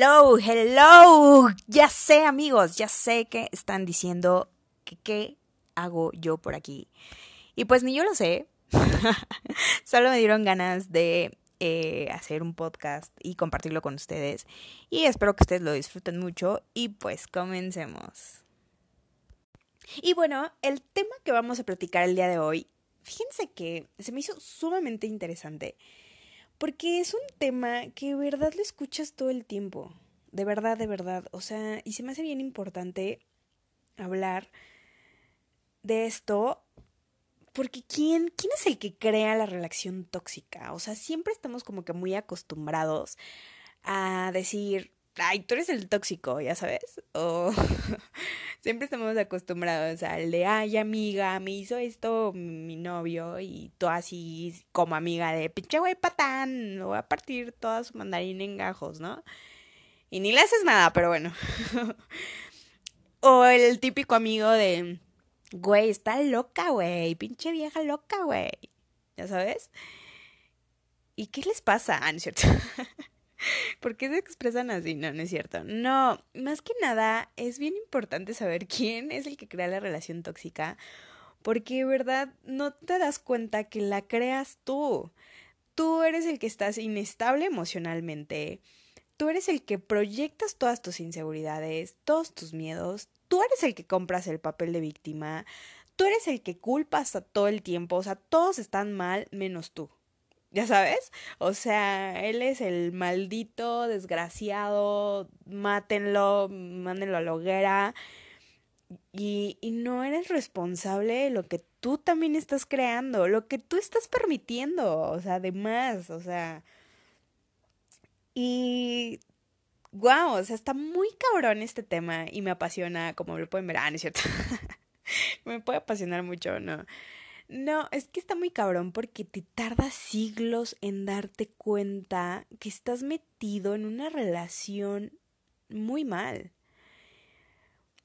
Hello, hello. Ya sé, amigos, ya sé que están diciendo qué hago yo por aquí. Y pues ni yo lo sé. Solo me dieron ganas de eh, hacer un podcast y compartirlo con ustedes. Y espero que ustedes lo disfruten mucho. Y pues comencemos. Y bueno, el tema que vamos a platicar el día de hoy, fíjense que se me hizo sumamente interesante. Porque es un tema que de verdad lo escuchas todo el tiempo. De verdad, de verdad. O sea, y se me hace bien importante hablar de esto. Porque ¿quién, ¿quién es el que crea la relación tóxica? O sea, siempre estamos como que muy acostumbrados a decir, ay, tú eres el tóxico, ya sabes. O siempre estamos acostumbrados al de, ay, amiga, me hizo esto mi novio y tú así como amiga de, pinche güey patán, lo voy a partir toda su mandarina en gajos, ¿no? Y ni le haces nada, pero bueno. o el típico amigo de, güey, está loca, güey, pinche vieja loca, güey. ¿Ya sabes? ¿Y qué les pasa? Ah, no es cierto. ¿Por qué se expresan así? No, no es cierto. No, más que nada es bien importante saber quién es el que crea la relación tóxica, porque verdad no te das cuenta que la creas tú. Tú eres el que estás inestable emocionalmente. Tú eres el que proyectas todas tus inseguridades, todos tus miedos. Tú eres el que compras el papel de víctima. Tú eres el que culpas a todo el tiempo. O sea, todos están mal menos tú ya sabes, o sea, él es el maldito, desgraciado, mátenlo, mándenlo a la hoguera. Y, y no eres responsable de lo que tú también estás creando, lo que tú estás permitiendo, o sea, además, o sea. Y wow, o sea, está muy cabrón este tema y me apasiona, como lo pueden ver. Ah, no es cierto. me puede apasionar mucho, ¿no? No, es que está muy cabrón porque te tarda siglos en darte cuenta que estás metido en una relación muy mal.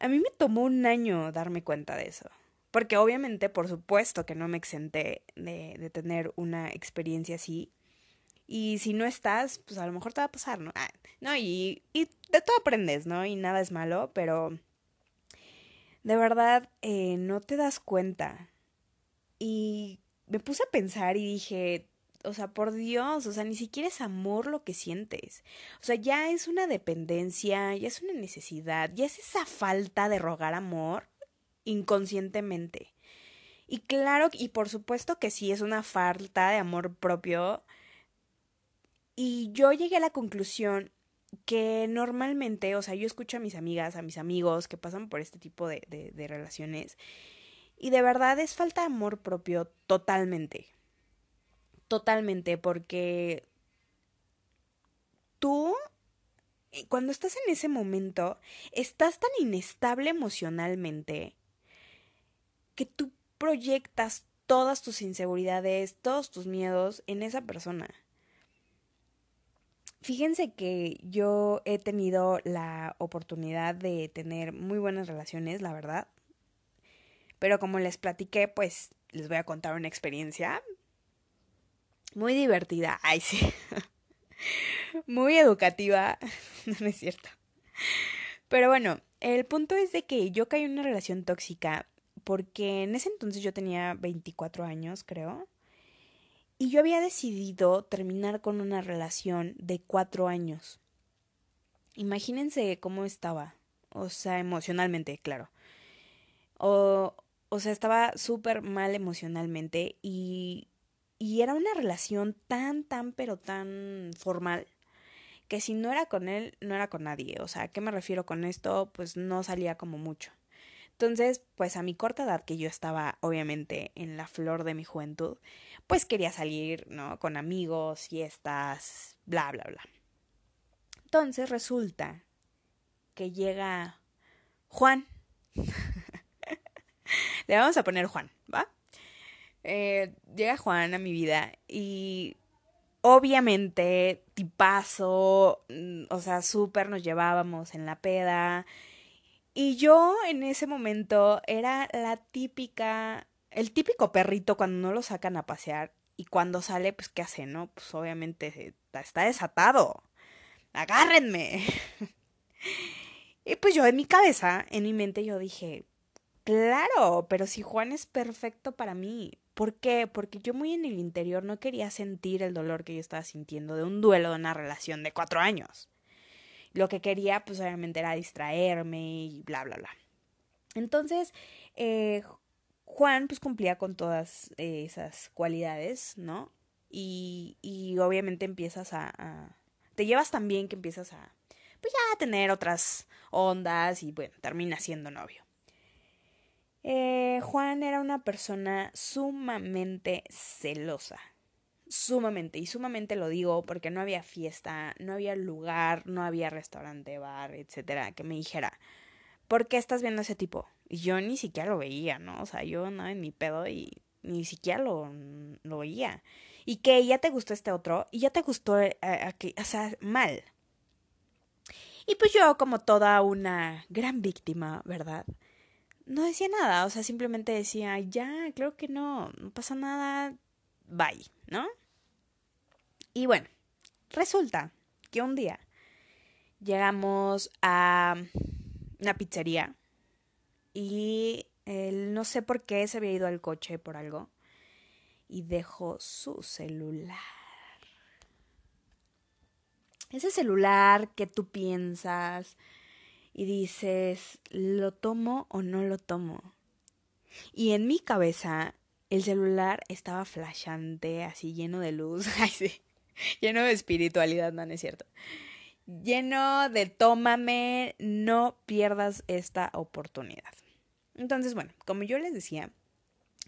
A mí me tomó un año darme cuenta de eso. Porque obviamente, por supuesto que no me exenté de, de tener una experiencia así. Y si no estás, pues a lo mejor te va a pasar, ¿no? Ah, no, y, y de todo aprendes, ¿no? Y nada es malo, pero de verdad eh, no te das cuenta y me puse a pensar y dije, o sea, por Dios, o sea, ni siquiera es amor lo que sientes. O sea, ya es una dependencia, ya es una necesidad, ya es esa falta de rogar amor inconscientemente. Y claro, y por supuesto que sí es una falta de amor propio. Y yo llegué a la conclusión que normalmente, o sea, yo escucho a mis amigas, a mis amigos que pasan por este tipo de, de, de relaciones y de verdad es falta de amor propio totalmente. Totalmente, porque tú, eh, cuando estás en ese momento, estás tan inestable emocionalmente que tú proyectas todas tus inseguridades, todos tus miedos en esa persona. Fíjense que yo he tenido la oportunidad de tener muy buenas relaciones, la verdad. Pero como les platiqué, pues les voy a contar una experiencia muy divertida. Ay, sí. muy educativa. no es cierto. Pero bueno, el punto es de que yo caí en una relación tóxica porque en ese entonces yo tenía 24 años, creo. Y yo había decidido terminar con una relación de cuatro años. Imagínense cómo estaba. O sea, emocionalmente, claro. O, o sea, estaba súper mal emocionalmente y, y era una relación tan, tan, pero tan formal que si no era con él, no era con nadie. O sea, ¿a qué me refiero con esto? Pues no salía como mucho. Entonces, pues a mi corta edad, que yo estaba obviamente en la flor de mi juventud, pues quería salir, ¿no? Con amigos, fiestas, bla, bla, bla. Entonces resulta que llega Juan. Le vamos a poner Juan, ¿va? Eh, llega Juan a mi vida y obviamente tipazo, mm, o sea, súper nos llevábamos en la peda. Y yo en ese momento era la típica, el típico perrito cuando no lo sacan a pasear y cuando sale, pues, ¿qué hace, no? Pues obviamente está desatado. agárrenme. y pues yo en mi cabeza, en mi mente, yo dije, claro, pero si Juan es perfecto para mí. ¿Por qué? Porque yo muy en el interior no quería sentir el dolor que yo estaba sintiendo de un duelo de una relación de cuatro años. Lo que quería, pues obviamente, era distraerme y bla, bla, bla. Entonces, eh, Juan, pues cumplía con todas eh, esas cualidades, ¿no? Y, y obviamente empiezas a, a, Te llevas tan bien que empiezas a. Pues ya a tener otras ondas y bueno, termina siendo novio. Eh, Juan era una persona sumamente celosa. Sumamente, y sumamente lo digo porque no había fiesta, no había lugar, no había restaurante, bar, etcétera, que me dijera, ¿por qué estás viendo a ese tipo? Y yo ni siquiera lo veía, ¿no? O sea, yo andaba en mi pedo y ni siquiera lo, lo veía. Y que ya te gustó este otro, y ya te gustó, eh, o sea, mal. Y pues yo, como toda una gran víctima, ¿verdad? No decía nada, o sea, simplemente decía, ya, creo que no, no pasa nada, bye, ¿no? Y bueno, resulta que un día llegamos a una pizzería y él no sé por qué se había ido al coche por algo y dejó su celular. Ese celular que tú piensas, y dices, ¿lo tomo o no lo tomo? Y en mi cabeza el celular estaba flashante, así lleno de luz, ay sí, lleno de espiritualidad, no, es cierto. Lleno de tómame, no pierdas esta oportunidad. Entonces, bueno, como yo les decía,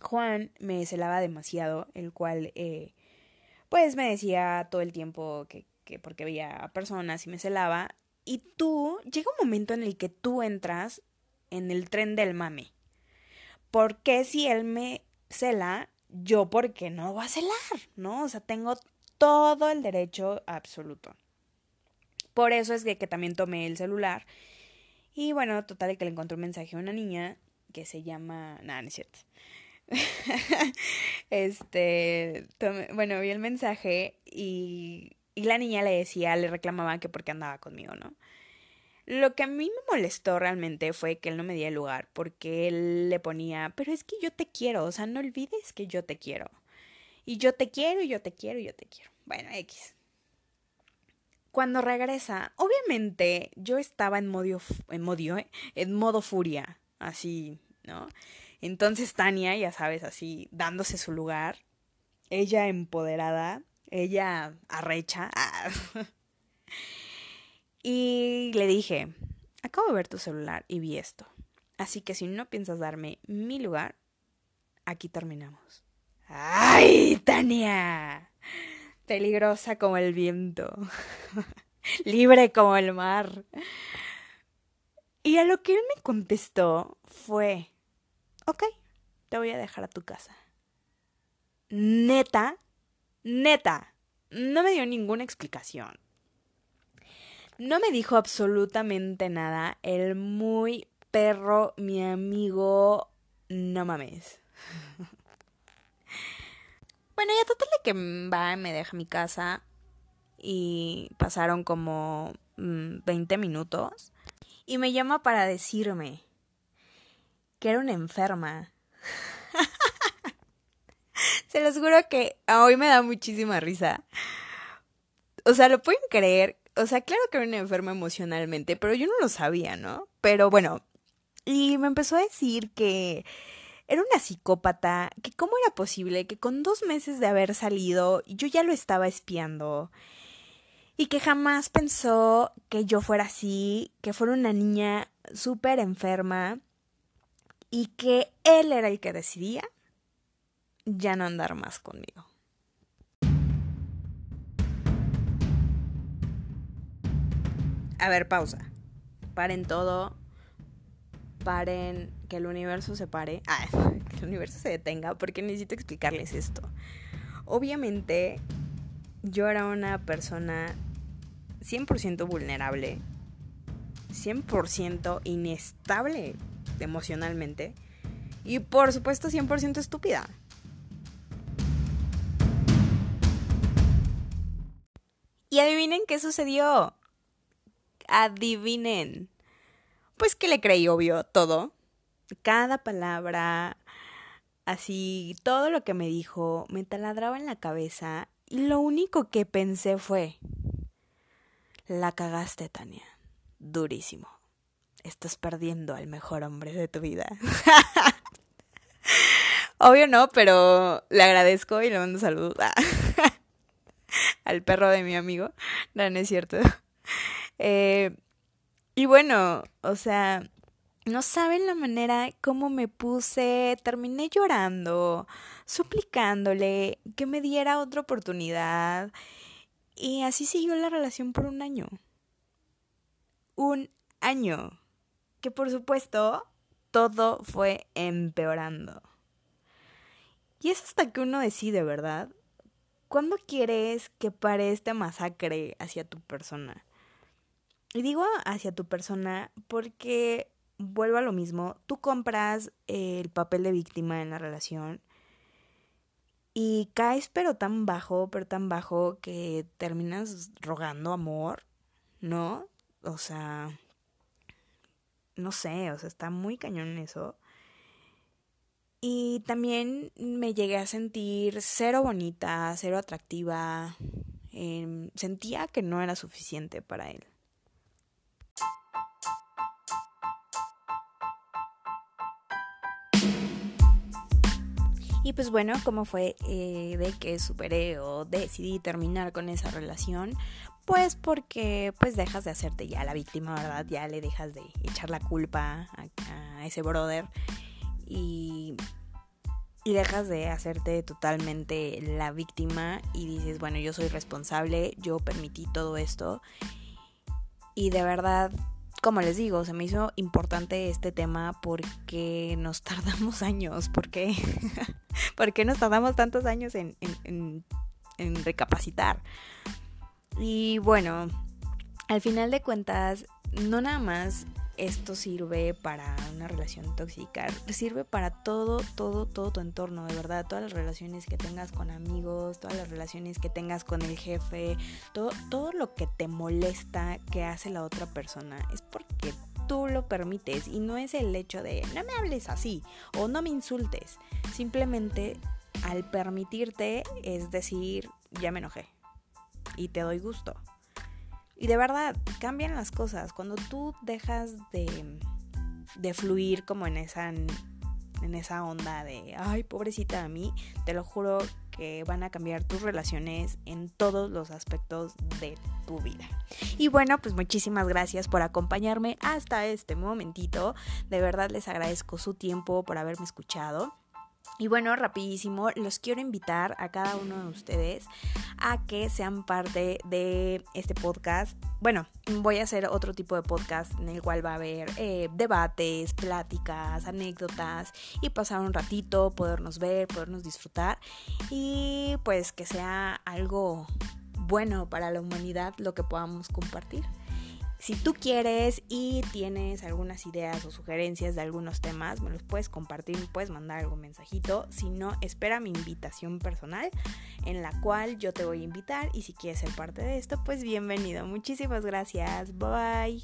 Juan me celaba demasiado, el cual, eh, pues me decía todo el tiempo que, que porque veía personas y me celaba, y tú, llega un momento en el que tú entras en el tren del mame. ¿Por qué si él me cela, yo por qué no voy a celar? ¿No? O sea, tengo todo el derecho absoluto. Por eso es que, que también tomé el celular. Y bueno, total, que le encontré un mensaje a una niña que se llama. Nada, no es este. bueno, vi el mensaje y y la niña le decía, le reclamaba que porque andaba conmigo, ¿no? Lo que a mí me molestó realmente fue que él no me diera lugar, porque él le ponía, pero es que yo te quiero, o sea, no olvides que yo te quiero. Y yo te quiero, y yo te quiero, y yo te quiero. Bueno, X. Cuando regresa, obviamente yo estaba en modo, en modo, ¿eh? en modo furia, así, ¿no? Entonces Tania, ya sabes, así, dándose su lugar, ella empoderada, ella arrecha. y le dije, acabo de ver tu celular y vi esto. Así que si no piensas darme mi lugar, aquí terminamos. ¡Ay, Tania! Peligrosa como el viento. Libre como el mar. Y a lo que él me contestó fue, ok, te voy a dejar a tu casa. Neta, Neta, no me dio ninguna explicación. No me dijo absolutamente nada. El muy perro, mi amigo, no mames. bueno, ya total de que va, me deja mi casa y pasaron como 20 mm, minutos y me llama para decirme que era una enferma. Se los juro que hoy me da muchísima risa. O sea, lo pueden creer. O sea, claro que era una enferma emocionalmente, pero yo no lo sabía, ¿no? Pero bueno, y me empezó a decir que era una psicópata, que cómo era posible que con dos meses de haber salido yo ya lo estaba espiando y que jamás pensó que yo fuera así, que fuera una niña súper enferma y que él era el que decidía ya no andar más conmigo. A ver, pausa. Paren todo. Paren que el universo se pare. Ah, que el universo se detenga porque necesito explicarles esto. Obviamente, yo era una persona 100% vulnerable, 100% inestable emocionalmente y por supuesto 100% estúpida. Y adivinen qué sucedió. adivinen. Pues que le creí, obvio, todo. Cada palabra, así, todo lo que me dijo, me taladraba en la cabeza. Y lo único que pensé fue, la cagaste, Tania. Durísimo. Estás perdiendo al mejor hombre de tu vida. Obvio no, pero le agradezco y le mando saludos al perro de mi amigo. No, no es cierto. Eh, y bueno, o sea, no saben la manera cómo me puse, terminé llorando, suplicándole que me diera otra oportunidad. Y así siguió la relación por un año. Un año. Que por supuesto, todo fue empeorando. Y es hasta que uno decide, ¿verdad? ¿Cuándo quieres que pare esta masacre hacia tu persona? Y digo hacia tu persona porque vuelvo a lo mismo, tú compras el papel de víctima en la relación y caes pero tan bajo, pero tan bajo que terminas rogando amor, ¿no? O sea, no sé, o sea, está muy cañón eso. Y también me llegué a sentir cero bonita, cero atractiva. Em, sentía que no era suficiente para él. Y pues bueno, ¿cómo fue eh, de que superé o decidí terminar con esa relación? Pues porque pues dejas de hacerte ya la víctima, ¿verdad? Ya le dejas de echar la culpa a, a ese brother y, dejas de hacerte totalmente la víctima y dices, bueno, yo soy responsable, yo permití todo esto. Y de verdad, como les digo, se me hizo importante este tema porque nos tardamos años, porque, porque nos tardamos tantos años en, en recapacitar. Y bueno, al final de cuentas, no nada más esto sirve para una relación tóxica, sirve para todo, todo, todo tu entorno, de verdad, todas las relaciones que tengas con amigos, todas las relaciones que tengas con el jefe, todo, todo lo que te molesta que hace la otra persona, es porque tú lo permites y no es el hecho de no me hables así o no me insultes, simplemente al permitirte es decir, ya me enojé y te doy gusto. Y de verdad, cambian las cosas. Cuando tú dejas de, de fluir como en esa, en esa onda de, ay, pobrecita a mí, te lo juro que van a cambiar tus relaciones en todos los aspectos de tu vida. Y bueno, pues muchísimas gracias por acompañarme hasta este momentito. De verdad les agradezco su tiempo por haberme escuchado. Y bueno, rapidísimo, los quiero invitar a cada uno de ustedes a que sean parte de este podcast. Bueno, voy a hacer otro tipo de podcast en el cual va a haber eh, debates, pláticas, anécdotas y pasar un ratito, podernos ver, podernos disfrutar y pues que sea algo bueno para la humanidad lo que podamos compartir. Si tú quieres y tienes algunas ideas o sugerencias de algunos temas, me los puedes compartir, me puedes mandar algún mensajito. Si no, espera mi invitación personal en la cual yo te voy a invitar y si quieres ser parte de esto, pues bienvenido. Muchísimas gracias. Bye.